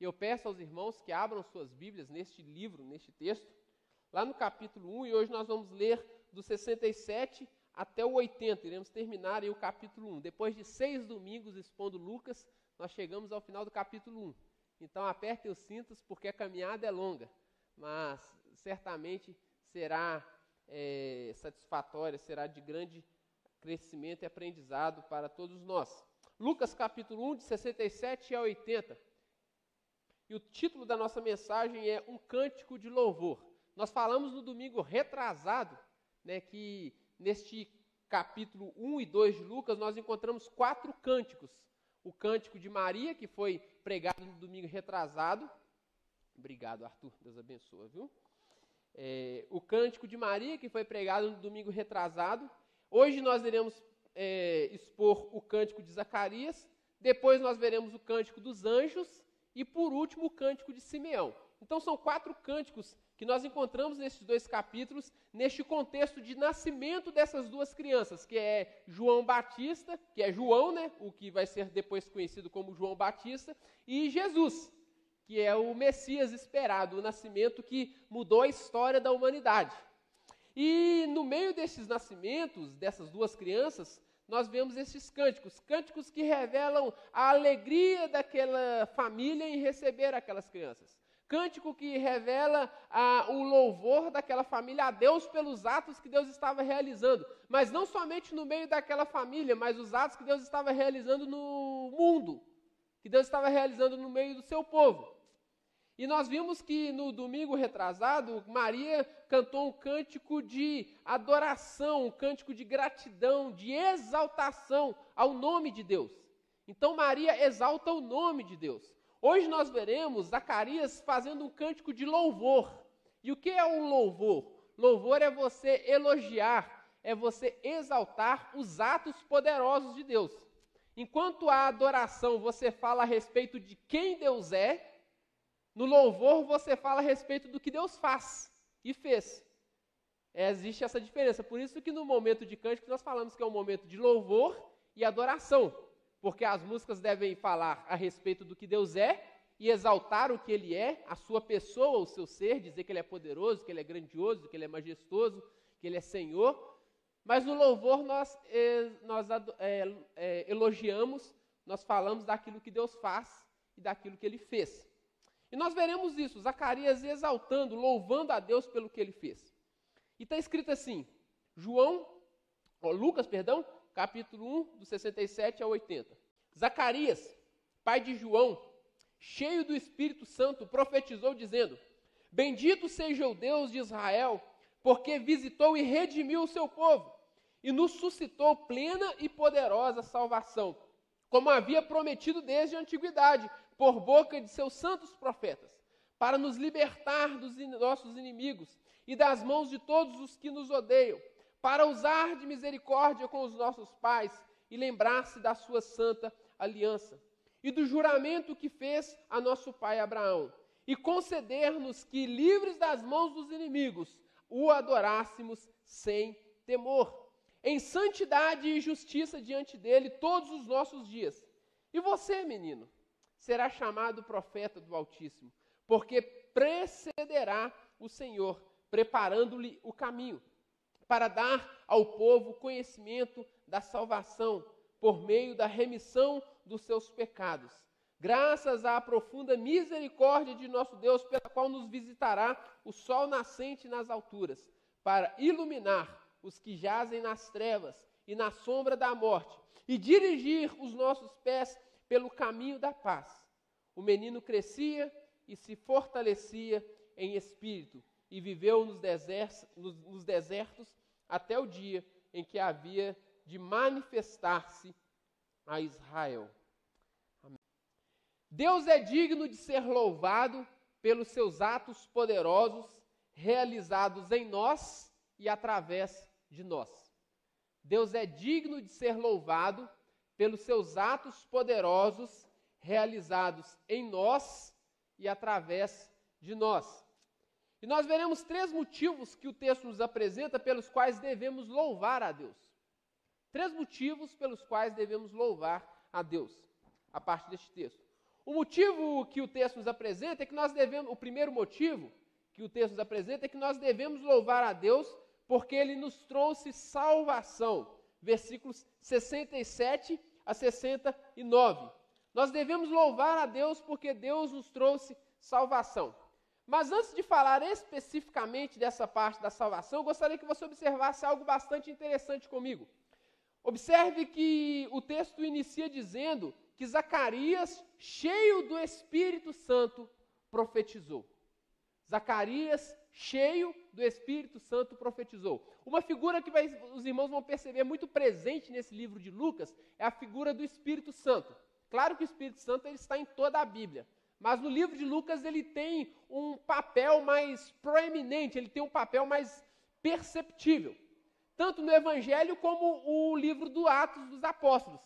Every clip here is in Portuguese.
E eu peço aos irmãos que abram suas Bíblias neste livro, neste texto, lá no capítulo 1, e hoje nós vamos ler do 67 até o 80. Iremos terminar aí o capítulo 1. Depois de seis domingos expondo Lucas, nós chegamos ao final do capítulo 1. Então apertem os cintos, porque a caminhada é longa, mas certamente será é, satisfatória, será de grande crescimento e aprendizado para todos nós. Lucas capítulo 1, de 67 a 80. E o título da nossa mensagem é Um Cântico de Louvor. Nós falamos no domingo retrasado né, que neste capítulo 1 e 2 de Lucas nós encontramos quatro cânticos. O cântico de Maria, que foi pregado no domingo retrasado. Obrigado, Arthur. Deus abençoe, viu? É, o cântico de Maria, que foi pregado no domingo retrasado. Hoje nós iremos é, expor o cântico de Zacarias. Depois nós veremos o cântico dos anjos. E por último, o cântico de Simeão. Então são quatro cânticos que nós encontramos nesses dois capítulos, neste contexto de nascimento dessas duas crianças, que é João Batista, que é João, né, o que vai ser depois conhecido como João Batista, e Jesus, que é o Messias esperado, o nascimento que mudou a história da humanidade. E no meio desses nascimentos, dessas duas crianças, nós vemos esses cânticos, cânticos que revelam a alegria daquela família em receber aquelas crianças cântico que revela ah, o louvor daquela família a Deus pelos atos que Deus estava realizando. Mas não somente no meio daquela família, mas os atos que Deus estava realizando no mundo, que Deus estava realizando no meio do seu povo. E nós vimos que no domingo retrasado, Maria cantou um cântico de adoração, um cântico de gratidão, de exaltação ao nome de Deus. Então Maria exalta o nome de Deus. Hoje nós veremos Zacarias fazendo um cântico de louvor. E o que é um louvor? Louvor é você elogiar, é você exaltar os atos poderosos de Deus. Enquanto a adoração você fala a respeito de quem Deus é, no louvor você fala a respeito do que Deus faz e fez. É, existe essa diferença. Por isso que no momento de cântico nós falamos que é um momento de louvor e adoração porque as músicas devem falar a respeito do que Deus é e exaltar o que Ele é, a sua pessoa, o seu ser, dizer que Ele é poderoso, que Ele é grandioso, que Ele é majestoso, que Ele é Senhor. Mas no louvor nós, eh, nós é, é, elogiamos, nós falamos daquilo que Deus faz e daquilo que Ele fez. E nós veremos isso, Zacarias exaltando, louvando a Deus pelo que Ele fez. E está escrito assim, João, Lucas, perdão, capítulo 1, do 67 ao 80. Zacarias, pai de João, cheio do Espírito Santo, profetizou dizendo: Bendito seja o Deus de Israel, porque visitou e redimiu o seu povo e nos suscitou plena e poderosa salvação, como havia prometido desde a antiguidade, por boca de seus santos profetas, para nos libertar dos nossos inimigos e das mãos de todos os que nos odeiam para usar de misericórdia com os nossos pais e lembrar-se da sua santa aliança e do juramento que fez a nosso pai Abraão, e conceder-nos que, livres das mãos dos inimigos, o adorássemos sem temor, em santidade e justiça diante dele todos os nossos dias. E você, menino, será chamado profeta do Altíssimo, porque precederá o Senhor, preparando-lhe o caminho para dar ao povo conhecimento da salvação por meio da remissão dos seus pecados. Graças à profunda misericórdia de nosso Deus, pela qual nos visitará o sol nascente nas alturas, para iluminar os que jazem nas trevas e na sombra da morte, e dirigir os nossos pés pelo caminho da paz. O menino crescia e se fortalecia em espírito, e viveu nos desertos, nos, desertos até o dia em que havia de manifestar-se a Israel. Amém. Deus é digno de ser louvado pelos seus atos poderosos realizados em nós e através de nós. Deus é digno de ser louvado pelos seus atos poderosos realizados em nós e através de nós. E nós veremos três motivos que o texto nos apresenta pelos quais devemos louvar a Deus. Três motivos pelos quais devemos louvar a Deus, a partir deste texto. O motivo que o texto nos apresenta é que nós devemos, o primeiro motivo que o texto nos apresenta é que nós devemos louvar a Deus porque ele nos trouxe salvação. Versículos 67 a 69. Nós devemos louvar a Deus porque Deus nos trouxe salvação. Mas antes de falar especificamente dessa parte da salvação, eu gostaria que você observasse algo bastante interessante comigo. Observe que o texto inicia dizendo que Zacarias, cheio do Espírito Santo, profetizou. Zacarias, cheio do Espírito Santo, profetizou. Uma figura que os irmãos vão perceber muito presente nesse livro de Lucas é a figura do Espírito Santo. Claro que o Espírito Santo ele está em toda a Bíblia, mas no livro de Lucas ele tem um papel mais proeminente, ele tem um papel mais perceptível, tanto no Evangelho como o livro do Atos dos Apóstolos,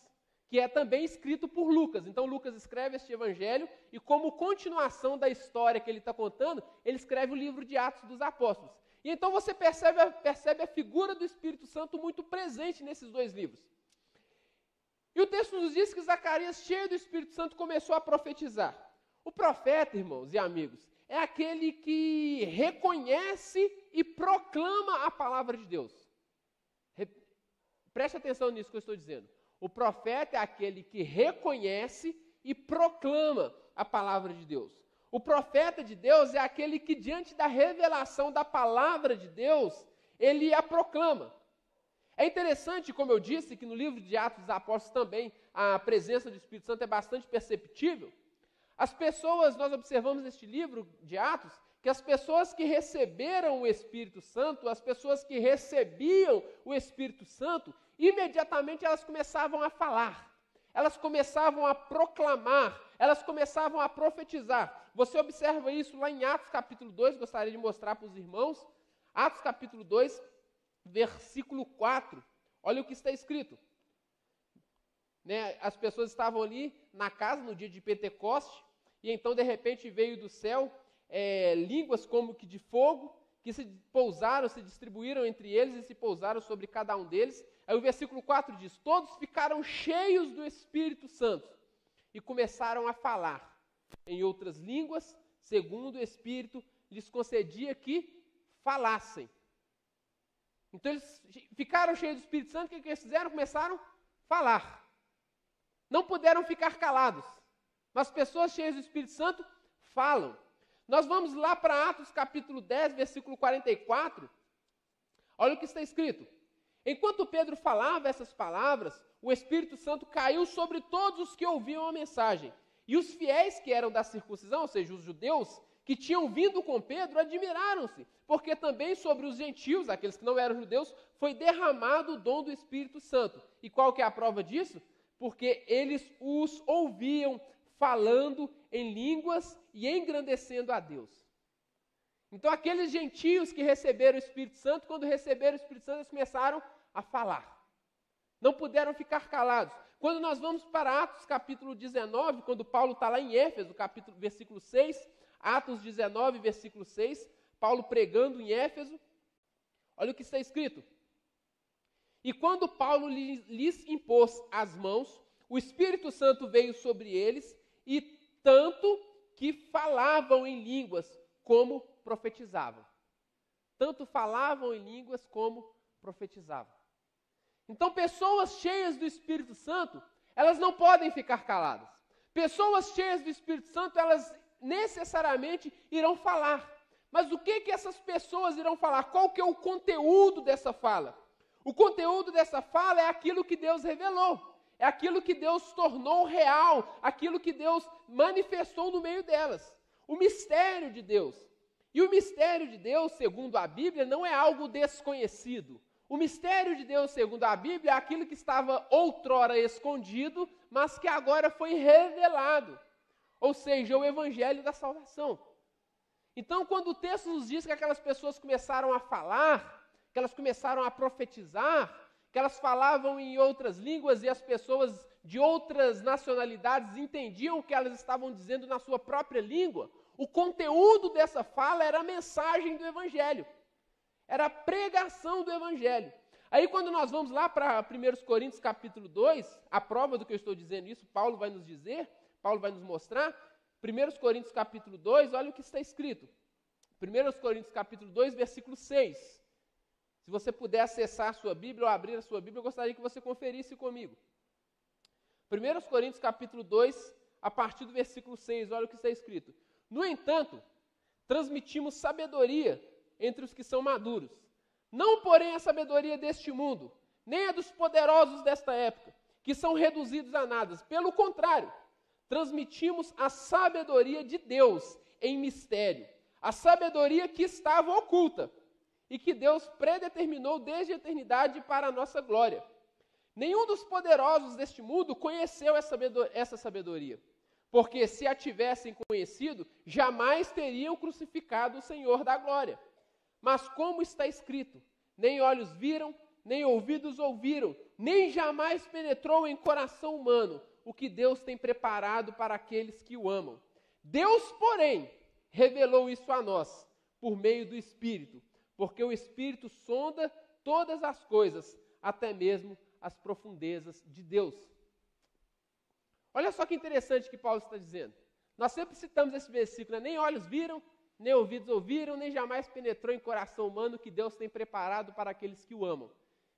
que é também escrito por Lucas. Então Lucas escreve este Evangelho e como continuação da história que ele está contando, ele escreve o livro de Atos dos Apóstolos. E então você percebe, percebe a figura do Espírito Santo muito presente nesses dois livros. E o texto nos diz que Zacarias, cheio do Espírito Santo, começou a profetizar. O profeta, irmãos e amigos, é aquele que reconhece e proclama a palavra de Deus. Preste atenção nisso que eu estou dizendo. O profeta é aquele que reconhece e proclama a palavra de Deus. O profeta de Deus é aquele que, diante da revelação da palavra de Deus, ele a proclama. É interessante, como eu disse, que no livro de Atos dos Apóstolos também a presença do Espírito Santo é bastante perceptível. As pessoas, nós observamos neste livro de Atos, que as pessoas que receberam o Espírito Santo, as pessoas que recebiam o Espírito Santo, imediatamente elas começavam a falar, elas começavam a proclamar, elas começavam a profetizar. Você observa isso lá em Atos capítulo 2, gostaria de mostrar para os irmãos. Atos capítulo 2, versículo 4. Olha o que está escrito. Né, as pessoas estavam ali na casa no dia de Pentecoste, e então de repente veio do céu é, línguas como que de fogo, que se pousaram, se distribuíram entre eles e se pousaram sobre cada um deles. Aí o versículo 4 diz: Todos ficaram cheios do Espírito Santo e começaram a falar em outras línguas, segundo o Espírito lhes concedia que falassem. Então eles ficaram cheios do Espírito Santo, o que, eles fizeram? Começaram a falar. Não puderam ficar calados. Mas pessoas cheias do Espírito Santo falam. Nós vamos lá para Atos capítulo 10, versículo 44. Olha o que está escrito. Enquanto Pedro falava essas palavras, o Espírito Santo caiu sobre todos os que ouviam a mensagem. E os fiéis que eram da circuncisão, ou seja, os judeus, que tinham vindo com Pedro admiraram-se, porque também sobre os gentios, aqueles que não eram judeus, foi derramado o dom do Espírito Santo. E qual que é a prova disso? Porque eles os ouviam falando em línguas e engrandecendo a Deus. Então, aqueles gentios que receberam o Espírito Santo, quando receberam o Espírito Santo, eles começaram a falar. Não puderam ficar calados. Quando nós vamos para Atos capítulo 19, quando Paulo está lá em Éfeso, capítulo, versículo 6, Atos 19, versículo 6, Paulo pregando em Éfeso. Olha o que está escrito. E quando Paulo lhes impôs as mãos, o Espírito Santo veio sobre eles, e tanto que falavam em línguas como profetizavam. Tanto falavam em línguas como profetizavam. Então, pessoas cheias do Espírito Santo, elas não podem ficar caladas. Pessoas cheias do Espírito Santo, elas necessariamente irão falar. Mas o que que essas pessoas irão falar? Qual que é o conteúdo dessa fala? O conteúdo dessa fala é aquilo que Deus revelou. É aquilo que Deus tornou real, aquilo que Deus manifestou no meio delas. O mistério de Deus. E o mistério de Deus, segundo a Bíblia, não é algo desconhecido. O mistério de Deus, segundo a Bíblia, é aquilo que estava outrora escondido, mas que agora foi revelado ou seja, o evangelho da salvação. Então, quando o texto nos diz que aquelas pessoas começaram a falar, que elas começaram a profetizar, que elas falavam em outras línguas e as pessoas de outras nacionalidades entendiam o que elas estavam dizendo na sua própria língua, o conteúdo dessa fala era a mensagem do evangelho. Era a pregação do evangelho. Aí quando nós vamos lá para 1 Coríntios capítulo 2, a prova do que eu estou dizendo isso, Paulo vai nos dizer, Paulo vai nos mostrar. 1 Coríntios capítulo 2, olha o que está escrito. 1 Coríntios capítulo 2, versículo 6. Se você puder acessar a sua Bíblia ou abrir a sua Bíblia, eu gostaria que você conferisse comigo. 1 Coríntios capítulo 2, a partir do versículo 6, olha o que está escrito. No entanto, transmitimos sabedoria entre os que são maduros. Não, porém, a sabedoria deste mundo, nem a dos poderosos desta época, que são reduzidos a nada. Pelo contrário, transmitimos a sabedoria de Deus em mistério, a sabedoria que estava oculta e que Deus predeterminou desde a eternidade para a nossa glória. Nenhum dos poderosos deste mundo conheceu essa sabedoria, porque se a tivessem conhecido, jamais teriam crucificado o Senhor da glória. Mas como está escrito, nem olhos viram, nem ouvidos ouviram, nem jamais penetrou em coração humano o que Deus tem preparado para aqueles que o amam. Deus, porém, revelou isso a nós por meio do Espírito, porque o Espírito sonda todas as coisas, até mesmo as profundezas de Deus. Olha só que interessante que Paulo está dizendo. Nós sempre citamos esse versículo, né? nem olhos viram, nem ouvidos ouviram, nem jamais penetrou em coração humano que Deus tem preparado para aqueles que o amam.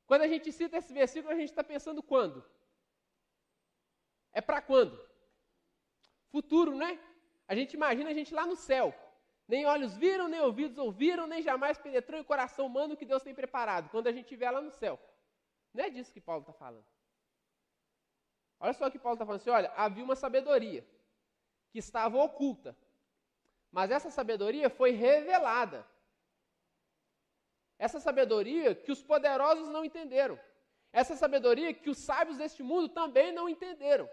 Quando a gente cita esse versículo, a gente está pensando quando? É para quando? Futuro, né? A gente imagina a gente lá no céu. Nem olhos viram, nem ouvidos ouviram, nem jamais penetrou em coração humano que Deus tem preparado, quando a gente estiver lá no céu. Não é disso que Paulo está falando. Olha só o que Paulo está falando assim: olha, havia uma sabedoria que estava oculta, mas essa sabedoria foi revelada essa sabedoria que os poderosos não entenderam. Essa sabedoria que os sábios deste mundo também não entenderam.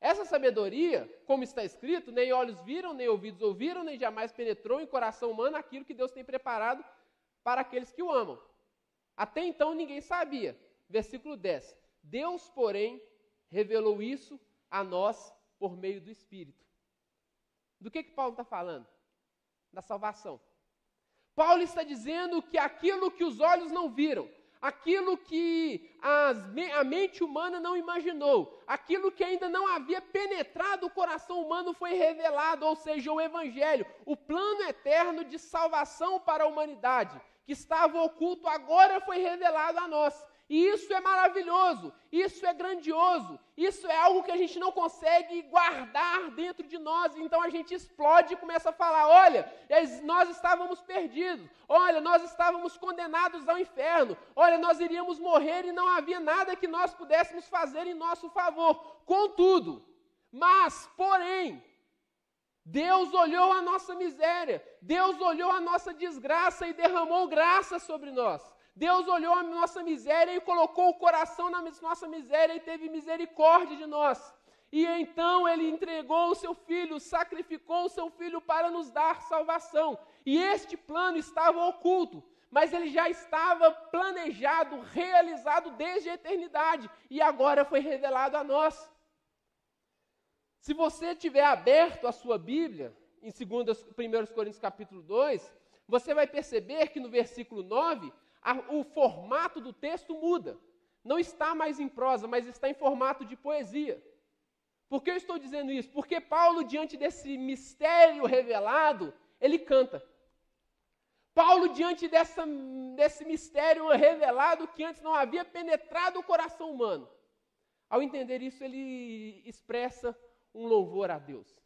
Essa sabedoria, como está escrito, nem olhos viram, nem ouvidos ouviram, nem jamais penetrou em coração humano aquilo que Deus tem preparado para aqueles que o amam. Até então ninguém sabia. Versículo 10. Deus, porém, revelou isso a nós por meio do Espírito. Do que, que Paulo está falando? Da salvação. Paulo está dizendo que aquilo que os olhos não viram, aquilo que as, a mente humana não imaginou, aquilo que ainda não havia penetrado o coração humano foi revelado, ou seja, o Evangelho, o plano eterno de salvação para a humanidade, que estava oculto, agora foi revelado a nós. E isso é maravilhoso, isso é grandioso, isso é algo que a gente não consegue guardar dentro de nós. Então a gente explode e começa a falar: olha, nós estávamos perdidos, olha, nós estávamos condenados ao inferno, olha, nós iríamos morrer e não havia nada que nós pudéssemos fazer em nosso favor. Contudo, mas, porém, Deus olhou a nossa miséria, Deus olhou a nossa desgraça e derramou graça sobre nós. Deus olhou a nossa miséria e colocou o coração na nossa miséria e teve misericórdia de nós. E então ele entregou o seu filho, sacrificou o seu filho para nos dar salvação. E este plano estava oculto, mas ele já estava planejado, realizado desde a eternidade e agora foi revelado a nós. Se você tiver aberto a sua Bíblia, em 2 1 Coríntios capítulo 2, você vai perceber que no versículo 9 a, o formato do texto muda. Não está mais em prosa, mas está em formato de poesia. Por que eu estou dizendo isso? Porque Paulo, diante desse mistério revelado, ele canta. Paulo, diante dessa, desse mistério revelado que antes não havia penetrado o coração humano, ao entender isso, ele expressa um louvor a Deus.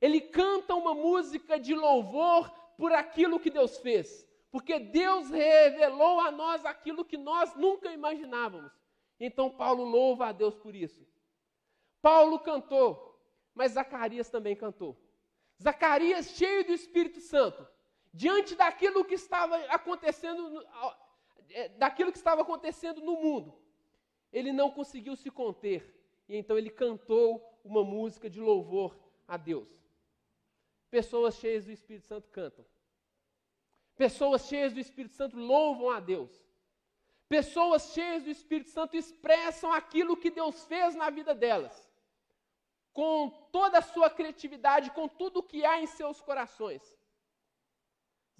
Ele canta uma música de louvor por aquilo que Deus fez. Porque Deus revelou a nós aquilo que nós nunca imaginávamos. Então Paulo louva a Deus por isso. Paulo cantou, mas Zacarias também cantou. Zacarias, cheio do Espírito Santo, diante daquilo que estava acontecendo, é, daquilo que estava acontecendo no mundo, ele não conseguiu se conter. E então ele cantou uma música de louvor a Deus. Pessoas cheias do Espírito Santo cantam. Pessoas cheias do Espírito Santo louvam a Deus. Pessoas cheias do Espírito Santo expressam aquilo que Deus fez na vida delas, com toda a sua criatividade, com tudo o que há em seus corações.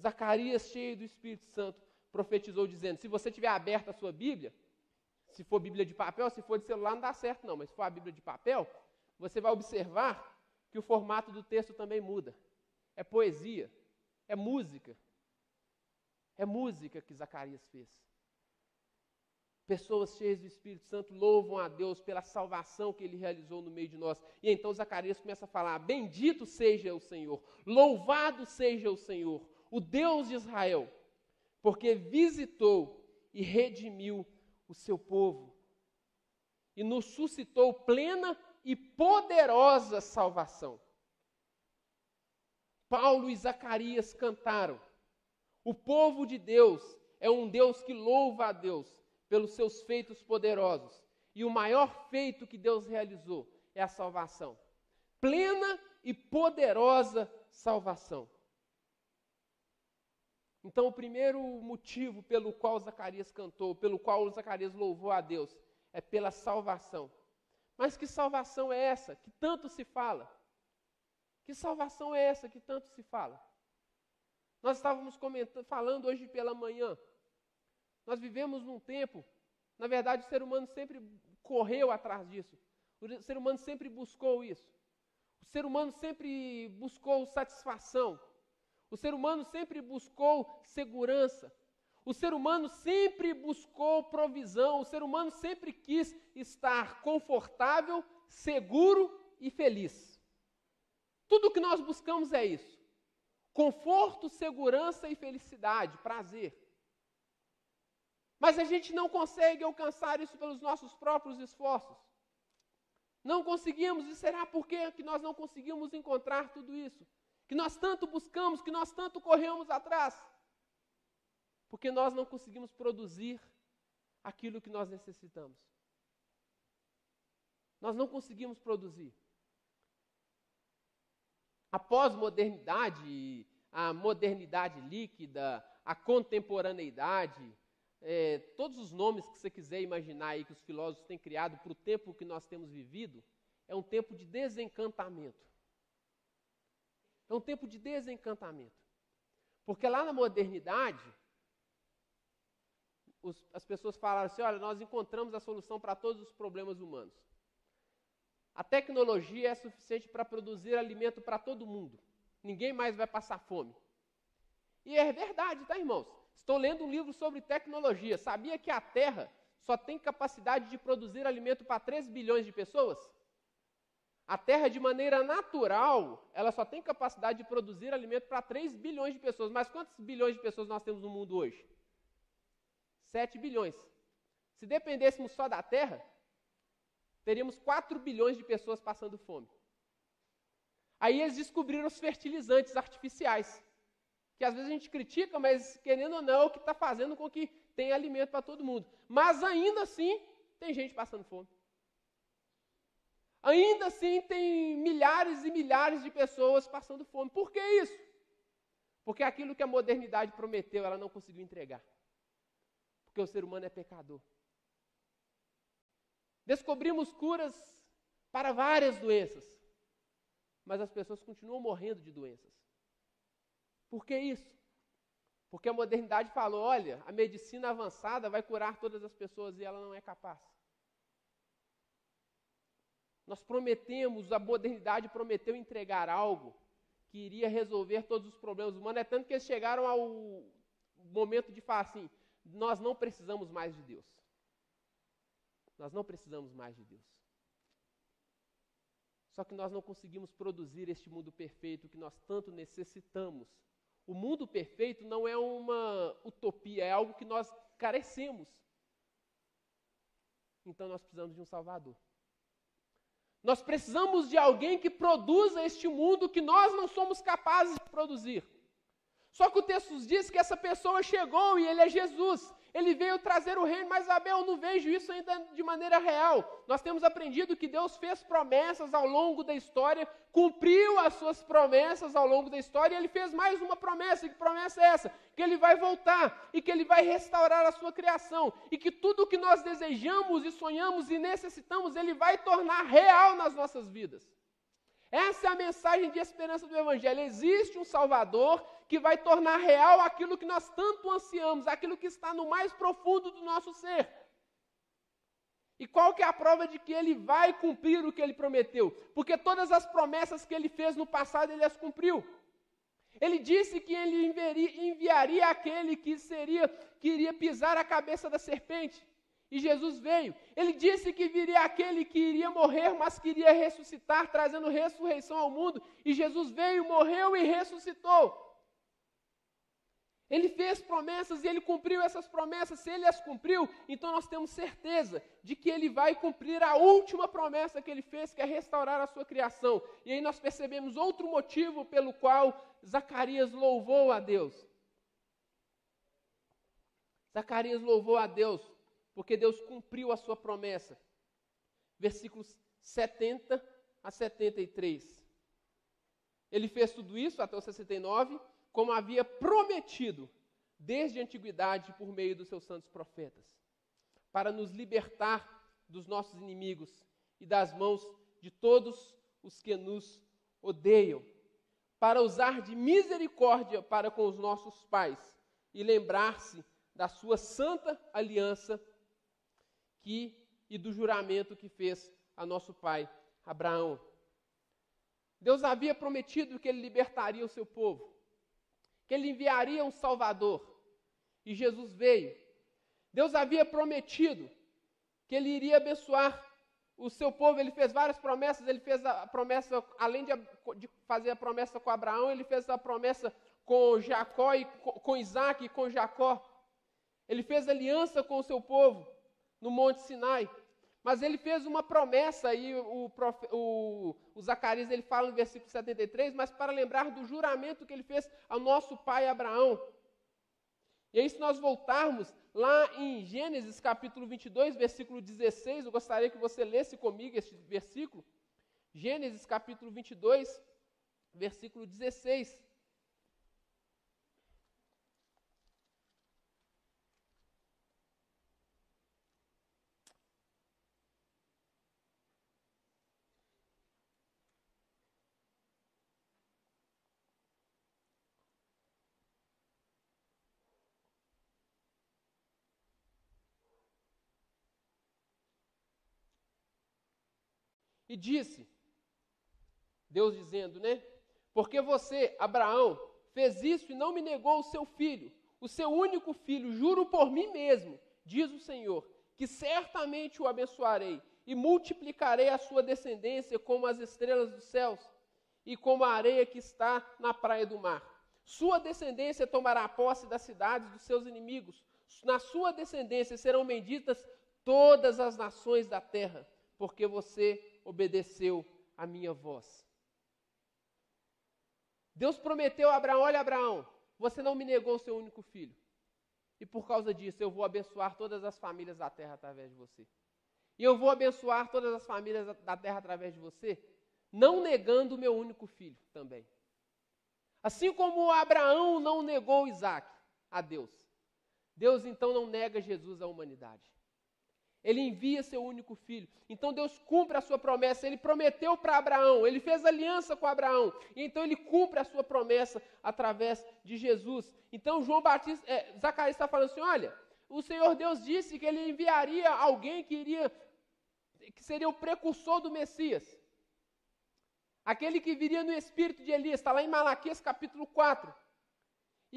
Zacarias, cheio do Espírito Santo, profetizou dizendo: se você tiver aberta a sua Bíblia, se for Bíblia de papel, se for de celular não dá certo não, mas se for a Bíblia de papel, você vai observar que o formato do texto também muda. É poesia, é música. É música que Zacarias fez. Pessoas cheias do Espírito Santo louvam a Deus pela salvação que ele realizou no meio de nós. E então Zacarias começa a falar: Bendito seja o Senhor, louvado seja o Senhor, o Deus de Israel, porque visitou e redimiu o seu povo e nos suscitou plena e poderosa salvação. Paulo e Zacarias cantaram. O povo de Deus é um Deus que louva a Deus pelos seus feitos poderosos. E o maior feito que Deus realizou é a salvação. Plena e poderosa salvação. Então, o primeiro motivo pelo qual Zacarias cantou, pelo qual Zacarias louvou a Deus, é pela salvação. Mas que salvação é essa que tanto se fala? Que salvação é essa que tanto se fala? Nós estávamos falando hoje pela manhã. Nós vivemos num tempo, na verdade, o ser humano sempre correu atrás disso. O ser humano sempre buscou isso. O ser humano sempre buscou satisfação. O ser humano sempre buscou segurança. O ser humano sempre buscou provisão. O ser humano sempre quis estar confortável, seguro e feliz. Tudo que nós buscamos é isso: conforto, segurança e felicidade, prazer. Mas a gente não consegue alcançar isso pelos nossos próprios esforços. Não conseguimos, e será por que nós não conseguimos encontrar tudo isso? Que nós tanto buscamos, que nós tanto corremos atrás? Porque nós não conseguimos produzir aquilo que nós necessitamos. Nós não conseguimos produzir. A pós-modernidade, a modernidade líquida, a contemporaneidade, é, todos os nomes que você quiser imaginar aí que os filósofos têm criado para o tempo que nós temos vivido, é um tempo de desencantamento. É um tempo de desencantamento. Porque lá na modernidade, os, as pessoas falaram assim: olha, nós encontramos a solução para todos os problemas humanos. A tecnologia é suficiente para produzir alimento para todo mundo. Ninguém mais vai passar fome. E é verdade, tá, irmãos? Estou lendo um livro sobre tecnologia. Sabia que a Terra só tem capacidade de produzir alimento para 3 bilhões de pessoas? A Terra, de maneira natural, ela só tem capacidade de produzir alimento para 3 bilhões de pessoas. Mas quantos bilhões de pessoas nós temos no mundo hoje? 7 bilhões. Se dependêssemos só da Terra, teríamos 4 bilhões de pessoas passando fome. Aí eles descobriram os fertilizantes artificiais, que às vezes a gente critica, mas querendo ou não, é o que está fazendo com que tenha alimento para todo mundo. Mas ainda assim, tem gente passando fome. Ainda assim, tem milhares e milhares de pessoas passando fome. Por que isso? Porque aquilo que a modernidade prometeu, ela não conseguiu entregar. Porque o ser humano é pecador. Descobrimos curas para várias doenças, mas as pessoas continuam morrendo de doenças. Por que isso? Porque a modernidade falou: olha, a medicina avançada vai curar todas as pessoas e ela não é capaz. Nós prometemos, a modernidade prometeu entregar algo que iria resolver todos os problemas humanos. É tanto que eles chegaram ao momento de falar assim: nós não precisamos mais de Deus. Nós não precisamos mais de Deus. Só que nós não conseguimos produzir este mundo perfeito que nós tanto necessitamos. O mundo perfeito não é uma utopia, é algo que nós carecemos. Então nós precisamos de um Salvador. Nós precisamos de alguém que produza este mundo que nós não somos capazes de produzir. Só que o texto diz que essa pessoa chegou e ele é Jesus. Ele veio trazer o reino, mas Abel, eu não vejo isso ainda de maneira real. Nós temos aprendido que Deus fez promessas ao longo da história, cumpriu as suas promessas ao longo da história, e ele fez mais uma promessa. E que promessa é essa? Que ele vai voltar e que ele vai restaurar a sua criação, e que tudo o que nós desejamos e sonhamos e necessitamos, ele vai tornar real nas nossas vidas. Essa é a mensagem de esperança do Evangelho. Existe um Salvador que vai tornar real aquilo que nós tanto ansiamos, aquilo que está no mais profundo do nosso ser. E qual que é a prova de que ele vai cumprir o que ele prometeu? Porque todas as promessas que ele fez no passado, ele as cumpriu. Ele disse que ele enviaria aquele que seria que iria pisar a cabeça da serpente. E Jesus veio. Ele disse que viria aquele que iria morrer, mas queria ressuscitar, trazendo ressurreição ao mundo. E Jesus veio, morreu e ressuscitou. Ele fez promessas e ele cumpriu essas promessas. Se ele as cumpriu, então nós temos certeza de que ele vai cumprir a última promessa que ele fez, que é restaurar a sua criação. E aí nós percebemos outro motivo pelo qual Zacarias louvou a Deus. Zacarias louvou a Deus porque Deus cumpriu a sua promessa. Versículos 70 a 73. Ele fez tudo isso até o 69 como havia prometido desde a antiguidade por meio dos seus santos profetas, para nos libertar dos nossos inimigos e das mãos de todos os que nos odeiam, para usar de misericórdia para com os nossos pais e lembrar-se da sua santa aliança que e do juramento que fez a nosso pai Abraão. Deus havia prometido que ele libertaria o seu povo que ele enviaria um Salvador. E Jesus veio. Deus havia prometido que ele iria abençoar o seu povo. Ele fez várias promessas. Ele fez a promessa, além de, de fazer a promessa com Abraão, ele fez a promessa com Jacó e com, com Isaac e com Jacó. Ele fez aliança com o seu povo no Monte Sinai. Mas ele fez uma promessa, e o, o, o, Zacarias ele fala no versículo 73, mas para lembrar do juramento que ele fez ao nosso pai Abraão. E aí, se nós voltarmos lá em Gênesis capítulo 22, versículo 16, eu gostaria que você lesse comigo este versículo. Gênesis capítulo 22, versículo 16. E disse, Deus dizendo, né? Porque você, Abraão, fez isso e não me negou o seu filho, o seu único filho, juro por mim mesmo, diz o Senhor, que certamente o abençoarei e multiplicarei a sua descendência como as estrelas dos céus e como a areia que está na praia do mar. Sua descendência tomará posse das cidades dos seus inimigos. Na sua descendência serão benditas todas as nações da terra, porque você obedeceu a minha voz. Deus prometeu a Abraão: Olha, Abraão, você não me negou o seu único filho. E por causa disso, eu vou abençoar todas as famílias da terra através de você. E eu vou abençoar todas as famílias da terra através de você, não negando o meu único filho também. Assim como Abraão não negou Isaac a Deus, Deus então não nega Jesus à humanidade. Ele envia seu único filho. Então Deus cumpre a sua promessa. Ele prometeu para Abraão, ele fez aliança com Abraão. E então ele cumpre a sua promessa através de Jesus. Então João Batista, é, Zacarias está falando assim: olha, o Senhor Deus disse que ele enviaria alguém que iria, que seria o precursor do Messias. Aquele que viria no espírito de Elias, está lá em Malaquias capítulo 4.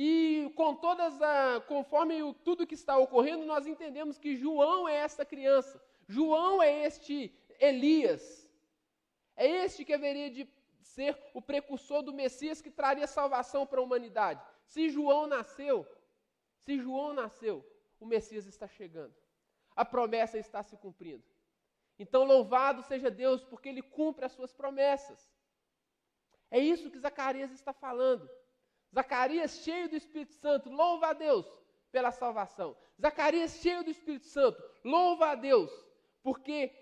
E com todas a, conforme o, tudo que está ocorrendo, nós entendemos que João é essa criança. João é este Elias. É este que haveria de ser o precursor do Messias que traria salvação para a humanidade. Se João nasceu, se João nasceu, o Messias está chegando. A promessa está se cumprindo. Então, louvado seja Deus, porque Ele cumpre as suas promessas. É isso que Zacarias está falando. Zacarias, cheio do Espírito Santo, louva a Deus pela salvação. Zacarias, cheio do Espírito Santo, louva a Deus, porque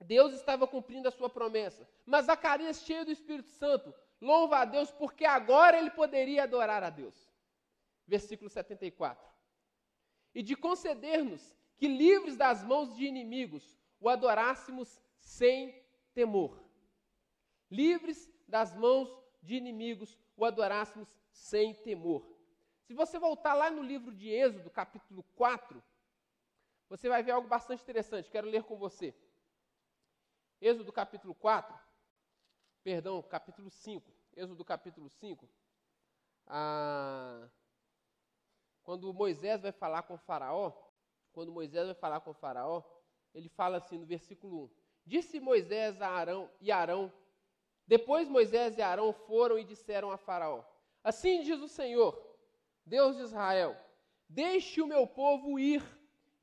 Deus estava cumprindo a sua promessa. Mas Zacarias, cheio do Espírito Santo, louva a Deus, porque agora ele poderia adorar a Deus. Versículo 74. E de conceder-nos que, livres das mãos de inimigos, o adorássemos sem temor. Livres das mãos de inimigos, o adorássemos sem temor. Se você voltar lá no livro de Êxodo, capítulo 4, você vai ver algo bastante interessante. Quero ler com você. Êxodo capítulo 4, perdão, capítulo 5. Êxodo capítulo 5. Ah, quando Moisés vai falar com Faraó, quando Moisés vai falar com Faraó, ele fala assim no versículo 1: Disse Moisés a Arão e Arão. Depois Moisés e Arão foram e disseram a Faraó: Assim diz o Senhor, Deus de Israel: Deixe o meu povo ir,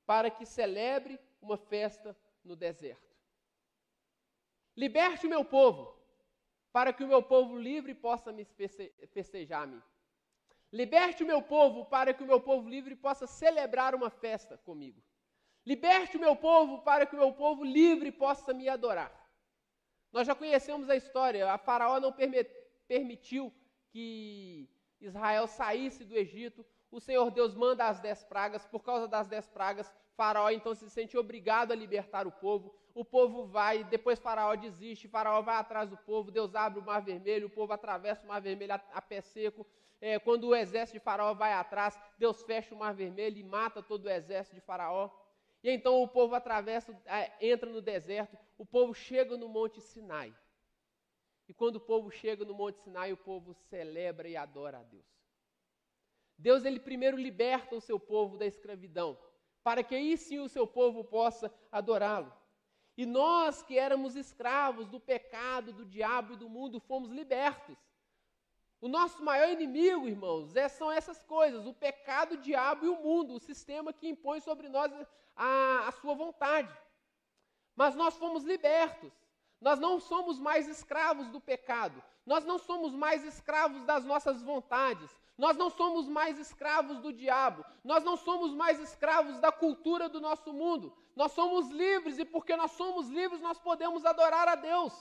para que celebre uma festa no deserto. Liberte o meu povo, para que o meu povo livre possa me festejar a mim. Liberte o meu povo, para que o meu povo livre possa celebrar uma festa comigo. Liberte o meu povo, para que o meu povo livre possa me adorar. Nós já conhecemos a história. A Faraó não permitiu que Israel saísse do Egito. O Senhor Deus manda as dez pragas. Por causa das dez pragas, Faraó então se sente obrigado a libertar o povo o povo vai, depois Faraó desiste, Faraó vai atrás do povo, Deus abre o mar vermelho, o povo atravessa o mar vermelho a, a pé seco. É, quando o exército de Faraó vai atrás, Deus fecha o mar vermelho e mata todo o exército de Faraó. E então o povo atravessa, é, entra no deserto, o povo chega no Monte Sinai. E quando o povo chega no Monte Sinai, o povo celebra e adora a Deus. Deus, ele primeiro liberta o seu povo da escravidão, para que aí sim o seu povo possa adorá-lo. E nós que éramos escravos do pecado, do diabo e do mundo, fomos libertos. O nosso maior inimigo, irmãos, é, são essas coisas: o pecado, o diabo e o mundo, o sistema que impõe sobre nós a, a sua vontade. Mas nós fomos libertos. Nós não somos mais escravos do pecado. Nós não somos mais escravos das nossas vontades. Nós não somos mais escravos do diabo. Nós não somos mais escravos da cultura do nosso mundo. Nós somos livres e porque nós somos livres, nós podemos adorar a Deus.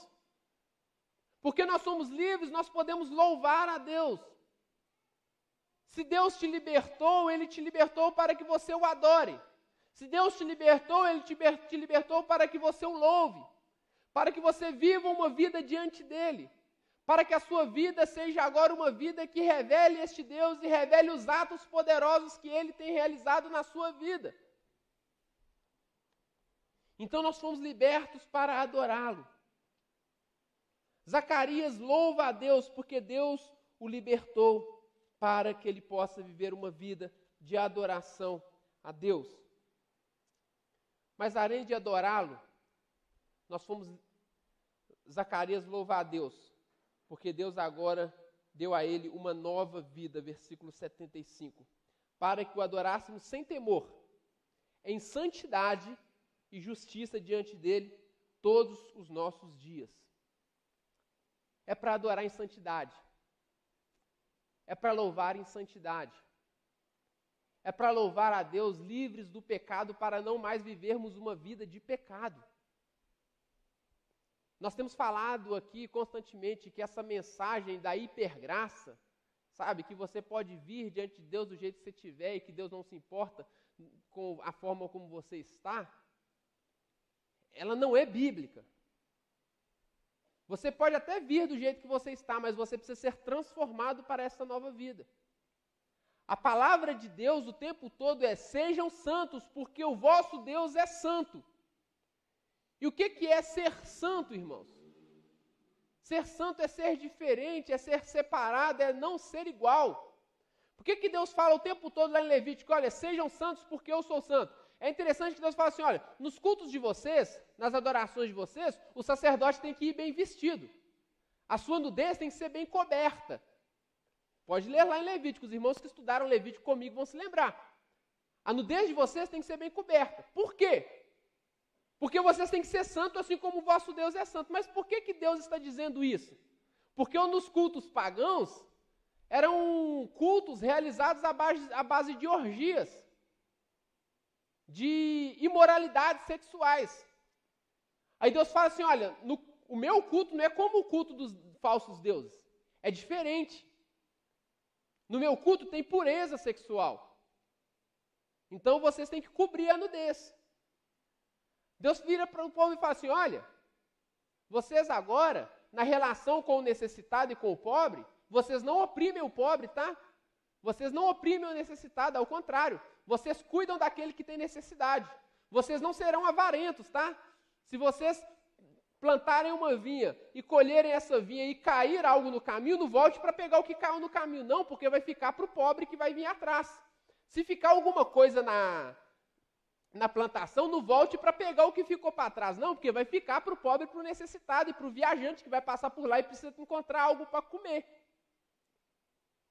Porque nós somos livres, nós podemos louvar a Deus. Se Deus te libertou, Ele te libertou para que você o adore. Se Deus te libertou, Ele te libertou para que você o louve. Para que você viva uma vida diante dEle para que a sua vida seja agora uma vida que revele este Deus e revele os atos poderosos que ele tem realizado na sua vida. Então nós fomos libertos para adorá-lo. Zacarias louva a Deus porque Deus o libertou para que ele possa viver uma vida de adoração a Deus. Mas além de adorá-lo, nós fomos Zacarias louva a Deus porque Deus agora deu a ele uma nova vida, versículo 75, para que o adorássemos sem temor, em santidade e justiça diante dele todos os nossos dias. É para adorar em santidade. É para louvar em santidade. É para louvar a Deus livres do pecado para não mais vivermos uma vida de pecado. Nós temos falado aqui constantemente que essa mensagem da hipergraça, sabe, que você pode vir diante de Deus do jeito que você estiver e que Deus não se importa com a forma como você está, ela não é bíblica. Você pode até vir do jeito que você está, mas você precisa ser transformado para essa nova vida. A palavra de Deus o tempo todo é: sejam santos, porque o vosso Deus é santo. E o que, que é ser santo, irmãos? Ser santo é ser diferente, é ser separado, é não ser igual. Por que, que Deus fala o tempo todo lá em Levítico, olha, sejam santos porque eu sou santo? É interessante que Deus fala assim, olha, nos cultos de vocês, nas adorações de vocês, o sacerdote tem que ir bem vestido. A sua nudez tem que ser bem coberta. Pode ler lá em Levítico, os irmãos que estudaram Levítico comigo vão se lembrar. A nudez de vocês tem que ser bem coberta. Por quê? Porque vocês têm que ser santos assim como o vosso Deus é santo. Mas por que, que Deus está dizendo isso? Porque nos cultos pagãos eram cultos realizados à base, à base de orgias, de imoralidades sexuais. Aí Deus fala assim: olha, no, o meu culto não é como o culto dos falsos deuses, é diferente. No meu culto tem pureza sexual. Então vocês têm que cobrir a nudez. Deus vira para o povo e fala assim: olha, vocês agora, na relação com o necessitado e com o pobre, vocês não oprimem o pobre, tá? Vocês não oprimem o necessitado, ao contrário, vocês cuidam daquele que tem necessidade. Vocês não serão avarentos, tá? Se vocês plantarem uma vinha e colherem essa vinha e cair algo no caminho, não volte para pegar o que caiu no caminho, não, porque vai ficar para o pobre que vai vir atrás. Se ficar alguma coisa na, na plantação, não volte para pegar o que ficou para trás, não, porque vai ficar para o pobre, para o necessitado e para o viajante que vai passar por lá e precisa encontrar algo para comer.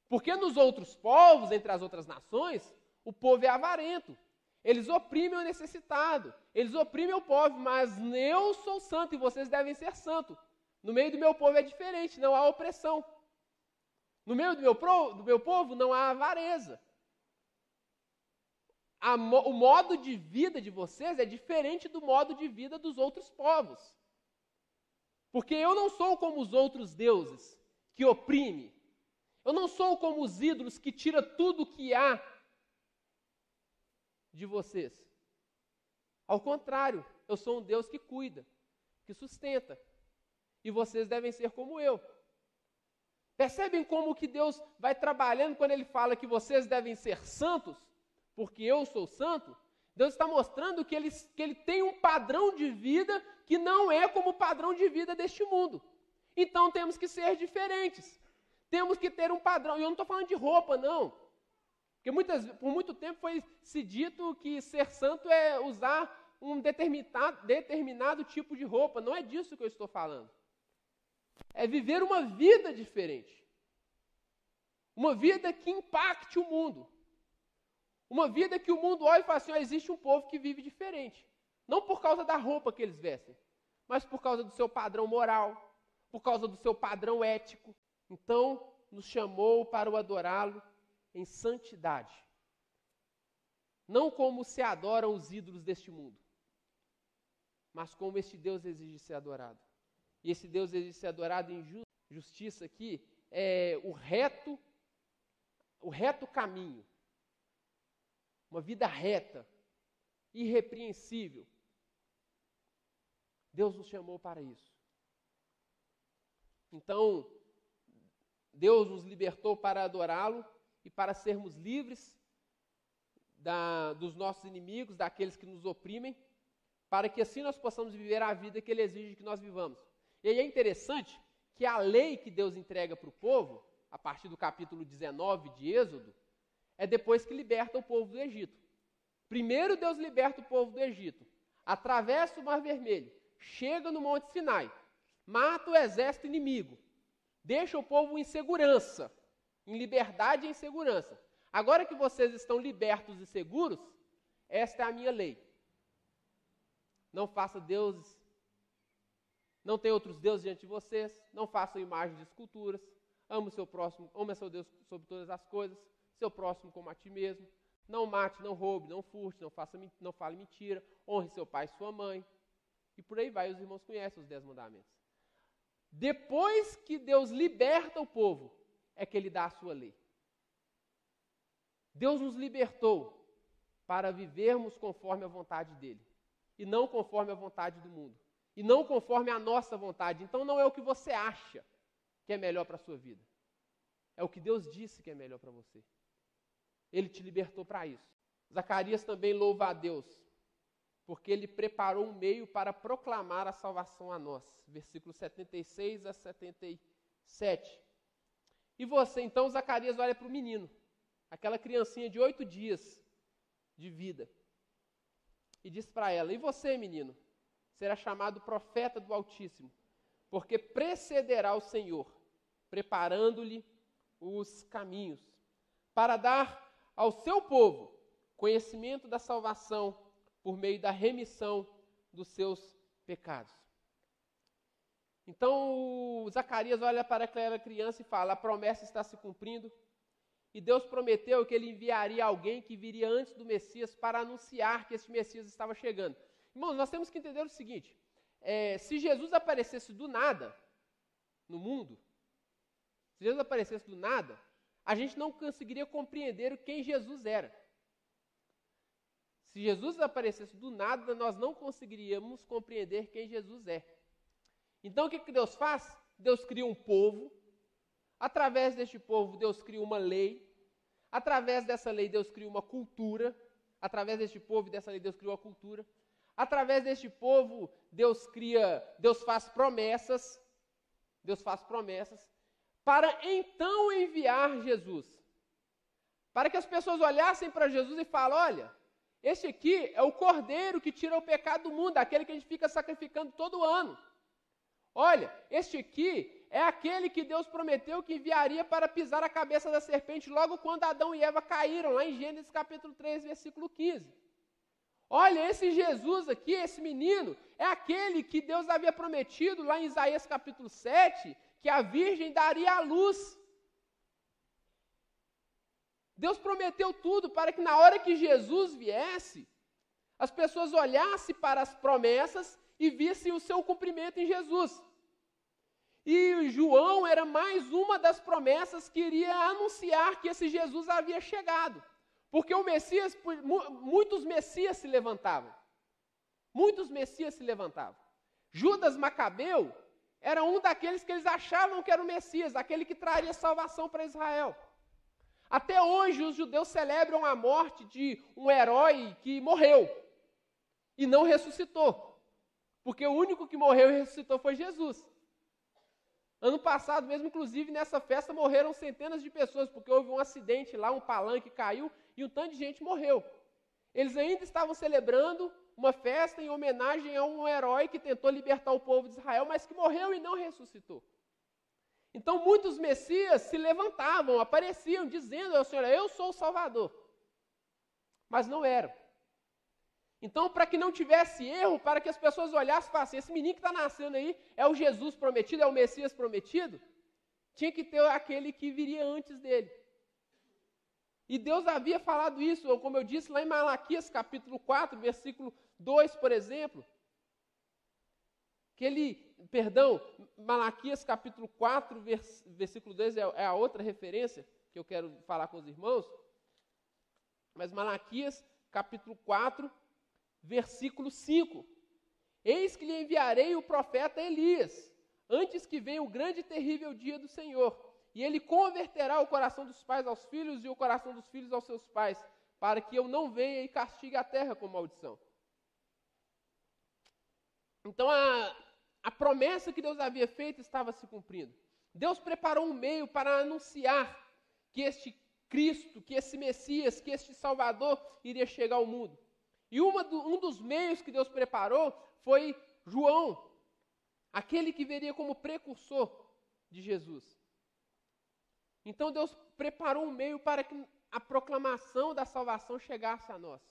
Porque nos outros povos, entre as outras nações, o povo é avarento. Eles oprimem o necessitado, eles oprimem o pobre, mas eu sou santo e vocês devem ser santos. No meio do meu povo é diferente, não há opressão. No meio do meu, do meu povo não há avareza. A, o modo de vida de vocês é diferente do modo de vida dos outros povos. Porque eu não sou como os outros deuses que oprime. Eu não sou como os ídolos que tira tudo que há de vocês. Ao contrário, eu sou um Deus que cuida, que sustenta. E vocês devem ser como eu. Percebem como que Deus vai trabalhando quando ele fala que vocês devem ser santos, porque eu sou santo? Deus está mostrando que ele, que ele tem um padrão de vida que não é como o padrão de vida deste mundo. Então temos que ser diferentes. Temos que ter um padrão. E eu não estou falando de roupa, não. Porque muitas, por muito tempo foi se dito que ser santo é usar um determinado, determinado tipo de roupa. Não é disso que eu estou falando. É viver uma vida diferente. Uma vida que impacte o mundo. Uma vida que o mundo olha e fala assim: oh, existe um povo que vive diferente. Não por causa da roupa que eles vestem, mas por causa do seu padrão moral, por causa do seu padrão ético. Então, nos chamou para o adorá-lo em santidade. Não como se adoram os ídolos deste mundo, mas como este Deus exige ser adorado. E esse Deus exige ser adorado em justiça aqui é o reto, o reto caminho. Uma vida reta, irrepreensível. Deus nos chamou para isso. Então, Deus nos libertou para adorá-lo e para sermos livres da, dos nossos inimigos, daqueles que nos oprimem, para que assim nós possamos viver a vida que Ele exige que nós vivamos. E aí é interessante que a lei que Deus entrega para o povo, a partir do capítulo 19 de Êxodo, é depois que liberta o povo do Egito. Primeiro Deus liberta o povo do Egito, atravessa o Mar Vermelho, chega no Monte Sinai, mata o exército inimigo, deixa o povo em segurança, em liberdade e em segurança. Agora que vocês estão libertos e seguros, esta é a minha lei. Não faça deuses, não tem outros deuses diante de vocês, não façam imagens de esculturas, ame o seu próximo, ame seu Deus sobre todas as coisas, seu próximo como a ti mesmo. Não mate, não roube, não furte, não, faça, não fale mentira, honre seu pai e sua mãe. E por aí vai, os irmãos conhecem os dez mandamentos. Depois que Deus liberta o povo, é que ele dá a sua lei. Deus nos libertou para vivermos conforme a vontade dele, e não conforme a vontade do mundo, e não conforme a nossa vontade. Então não é o que você acha que é melhor para a sua vida. É o que Deus disse que é melhor para você. Ele te libertou para isso. Zacarias também louva a Deus, porque ele preparou um meio para proclamar a salvação a nós. Versículos 76 a 77. E você, então, Zacarias olha para o menino, aquela criancinha de oito dias de vida, e diz para ela: E você, menino, será chamado profeta do Altíssimo, porque precederá o Senhor, preparando-lhe os caminhos, para dar ao seu povo conhecimento da salvação por meio da remissão dos seus pecados. Então, Zacarias olha para aquela criança e fala: a promessa está se cumprindo. E Deus prometeu que ele enviaria alguém que viria antes do Messias para anunciar que esse Messias estava chegando. Irmãos, nós temos que entender o seguinte: é, se Jesus aparecesse do nada no mundo, se Jesus aparecesse do nada, a gente não conseguiria compreender quem Jesus era. Se Jesus aparecesse do nada, nós não conseguiríamos compreender quem Jesus é. Então o que, que Deus faz? Deus cria um povo, através deste povo, Deus cria uma lei, através dessa lei, Deus cria uma cultura, Através deste povo e dessa lei, Deus criou a cultura. Através deste povo, Deus cria, Deus faz promessas. Deus faz promessas para então enviar Jesus. Para que as pessoas olhassem para Jesus e falem: olha, este aqui é o cordeiro que tira o pecado do mundo, aquele que a gente fica sacrificando todo ano. Olha, este aqui é aquele que Deus prometeu que enviaria para pisar a cabeça da serpente logo quando Adão e Eva caíram, lá em Gênesis capítulo 3, versículo 15. Olha, esse Jesus aqui, esse menino, é aquele que Deus havia prometido lá em Isaías capítulo 7, que a virgem daria a luz. Deus prometeu tudo para que na hora que Jesus viesse, as pessoas olhassem para as promessas e vissem o seu cumprimento em Jesus. E João era mais uma das promessas que iria anunciar que esse Jesus havia chegado. Porque o Messias, muitos Messias se levantavam. Muitos Messias se levantavam. Judas Macabeu era um daqueles que eles achavam que era o Messias, aquele que traria salvação para Israel. Até hoje os judeus celebram a morte de um herói que morreu e não ressuscitou. Porque o único que morreu e ressuscitou foi Jesus. Ano passado, mesmo inclusive nessa festa, morreram centenas de pessoas, porque houve um acidente lá, um palanque caiu e um tanto de gente morreu. Eles ainda estavam celebrando uma festa em homenagem a um herói que tentou libertar o povo de Israel, mas que morreu e não ressuscitou. Então muitos messias se levantavam, apareciam, dizendo ao Senhor: Eu sou o Salvador. Mas não eram. Então, para que não tivesse erro, para que as pessoas olhassem e falassem: esse menino que está nascendo aí é o Jesus prometido, é o Messias prometido, tinha que ter aquele que viria antes dele. E Deus havia falado isso, como eu disse lá em Malaquias capítulo 4, versículo 2, por exemplo, que ele, perdão, Malaquias capítulo 4, vers, versículo 2 é, é a outra referência que eu quero falar com os irmãos. Mas Malaquias capítulo 4, versículo 5. Eis que lhe enviarei o profeta Elias, antes que venha o grande e terrível dia do Senhor. E ele converterá o coração dos pais aos filhos e o coração dos filhos aos seus pais, para que eu não venha e castigue a terra com maldição. Então a, a promessa que Deus havia feito estava se cumprindo. Deus preparou um meio para anunciar que este Cristo, que esse Messias, que este Salvador iria chegar ao mundo. E do, um dos meios que Deus preparou foi João, aquele que veria como precursor de Jesus. Então Deus preparou um meio para que a proclamação da salvação chegasse a nós.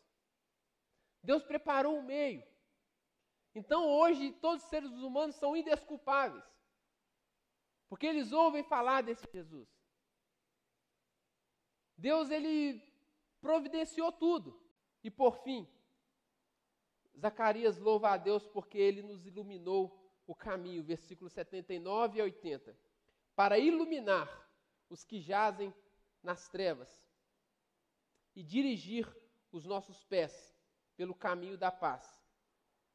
Deus preparou um meio. Então hoje todos os seres humanos são indesculpáveis. Porque eles ouvem falar desse Jesus. Deus ele providenciou tudo. E por fim, Zacarias louva a Deus porque ele nos iluminou o caminho, versículos 79 e 80, para iluminar os que jazem nas trevas e dirigir os nossos pés pelo caminho da paz.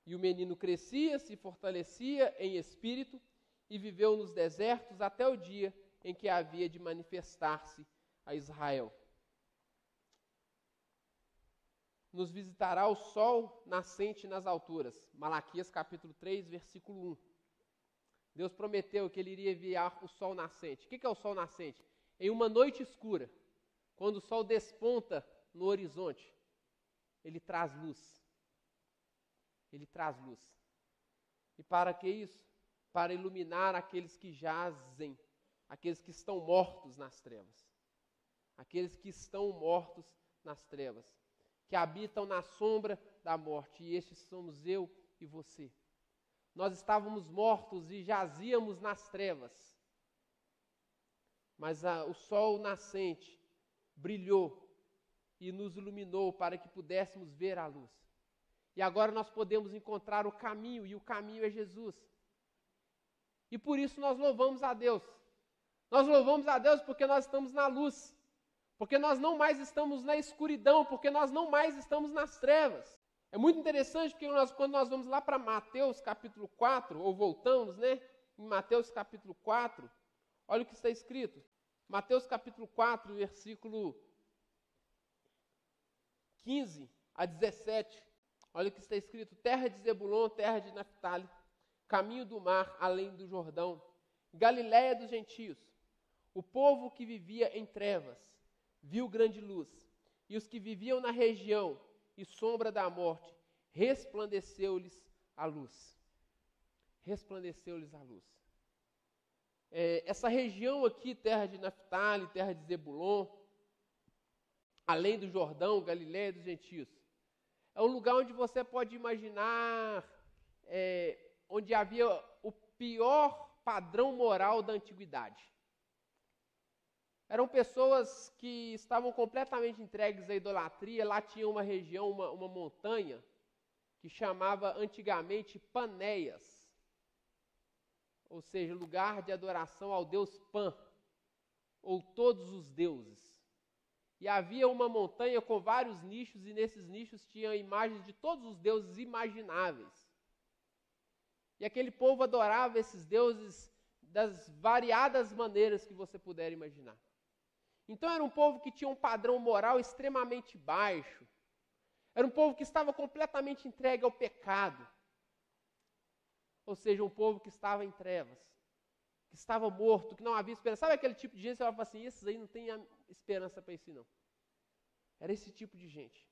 E o menino crescia, se fortalecia em espírito e viveu nos desertos até o dia em que havia de manifestar-se a Israel. Nos visitará o sol nascente nas alturas. Malaquias capítulo 3, versículo 1. Deus prometeu que ele iria enviar o sol nascente. O que é o sol nascente? Em uma noite escura, quando o sol desponta no horizonte, ele traz luz ele traz luz. E para que isso? Para iluminar aqueles que jazem, aqueles que estão mortos nas trevas. Aqueles que estão mortos nas trevas, que habitam na sombra da morte, e estes somos eu e você. Nós estávamos mortos e jazíamos nas trevas. Mas a, o sol nascente brilhou e nos iluminou para que pudéssemos ver a luz. E agora nós podemos encontrar o caminho, e o caminho é Jesus. E por isso nós louvamos a Deus. Nós louvamos a Deus porque nós estamos na luz. Porque nós não mais estamos na escuridão, porque nós não mais estamos nas trevas. É muito interessante porque nós, quando nós vamos lá para Mateus capítulo 4, ou voltamos, né? Em Mateus capítulo 4, olha o que está escrito. Mateus capítulo 4, versículo 15 a 17, olha o que está escrito: terra de Zebulon, terra de Naphtali, caminho do mar, além do Jordão, Galiléia dos gentios. O povo que vivia em trevas viu grande luz, e os que viviam na região e sombra da morte, resplandeceu-lhes a luz. Resplandeceu-lhes a luz. É, essa região aqui, terra de Naphtali, terra de Zebulon, além do Jordão, Galiléia dos gentios, é um lugar onde você pode imaginar é, onde havia o pior padrão moral da antiguidade. Eram pessoas que estavam completamente entregues à idolatria. Lá tinha uma região, uma, uma montanha, que chamava antigamente Panéias ou seja, lugar de adoração ao deus Pan, ou todos os deuses. E havia uma montanha com vários nichos, e nesses nichos tinha imagens de todos os deuses imagináveis. E aquele povo adorava esses deuses das variadas maneiras que você puder imaginar. Então era um povo que tinha um padrão moral extremamente baixo. Era um povo que estava completamente entregue ao pecado ou seja, um povo que estava em trevas, que estava morto, que não havia esperança. Sabe aquele tipo de gente que fala assim, esses aí não tem esperança para isso não. Era esse tipo de gente.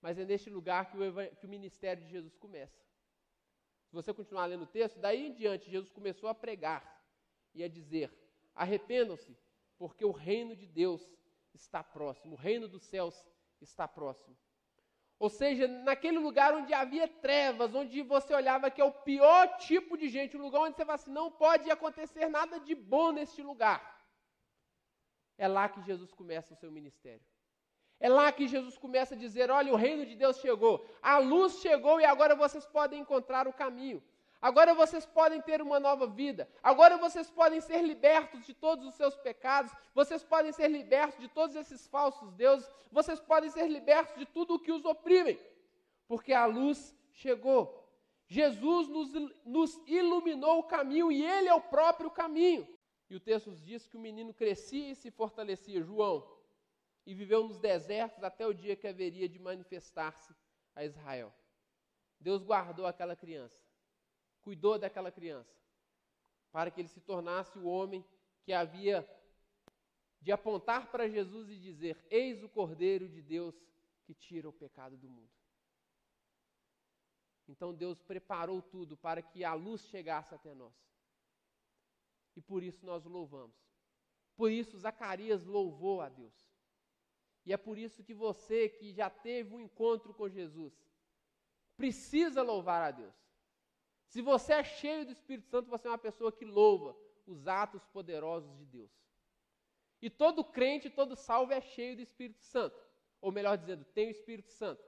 Mas é neste lugar que o, que o ministério de Jesus começa. Se você continuar lendo o texto, daí em diante Jesus começou a pregar e a dizer: arrependam-se, porque o reino de Deus está próximo, o reino dos céus está próximo. Ou seja, naquele lugar onde havia trevas, onde você olhava que é o pior tipo de gente, um lugar onde você fala assim, não pode acontecer nada de bom neste lugar. É lá que Jesus começa o seu ministério. É lá que Jesus começa a dizer: olha, o reino de Deus chegou, a luz chegou e agora vocês podem encontrar o caminho. Agora vocês podem ter uma nova vida. Agora vocês podem ser libertos de todos os seus pecados. Vocês podem ser libertos de todos esses falsos deuses. Vocês podem ser libertos de tudo o que os oprimem. Porque a luz chegou. Jesus nos, nos iluminou o caminho e Ele é o próprio caminho. E o texto diz que o menino crescia e se fortalecia, João, e viveu nos desertos até o dia que haveria de manifestar-se a Israel. Deus guardou aquela criança cuidou daquela criança, para que ele se tornasse o homem que havia de apontar para Jesus e dizer: Eis o Cordeiro de Deus que tira o pecado do mundo. Então Deus preparou tudo para que a luz chegasse até nós. E por isso nós o louvamos. Por isso Zacarias louvou a Deus. E é por isso que você que já teve um encontro com Jesus, precisa louvar a Deus. Se você é cheio do Espírito Santo, você é uma pessoa que louva os atos poderosos de Deus. E todo crente, todo salvo é cheio do Espírito Santo. Ou melhor dizendo, tem o Espírito Santo.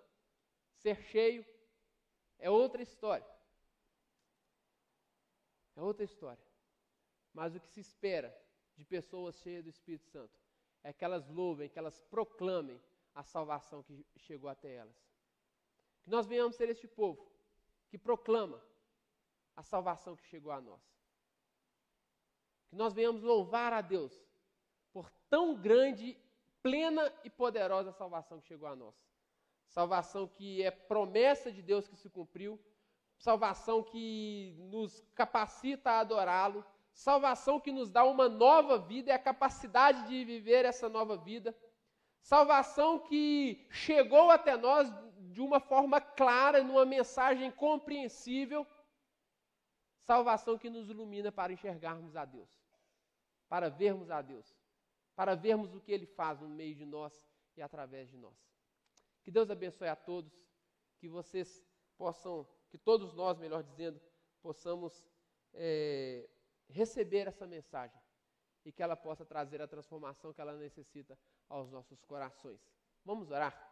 Ser cheio é outra história. É outra história. Mas o que se espera de pessoas cheias do Espírito Santo é que elas louvem, que elas proclamem a salvação que chegou até elas. Que nós venhamos ser este povo que proclama a salvação que chegou a nós. Que nós venhamos louvar a Deus por tão grande, plena e poderosa salvação que chegou a nós. Salvação que é promessa de Deus que se cumpriu, salvação que nos capacita a adorá-lo, salvação que nos dá uma nova vida e a capacidade de viver essa nova vida, salvação que chegou até nós de uma forma clara, numa mensagem compreensível Salvação que nos ilumina para enxergarmos a Deus, para vermos a Deus, para vermos o que Ele faz no meio de nós e através de nós. Que Deus abençoe a todos, que vocês possam, que todos nós, melhor dizendo, possamos é, receber essa mensagem e que ela possa trazer a transformação que ela necessita aos nossos corações. Vamos orar?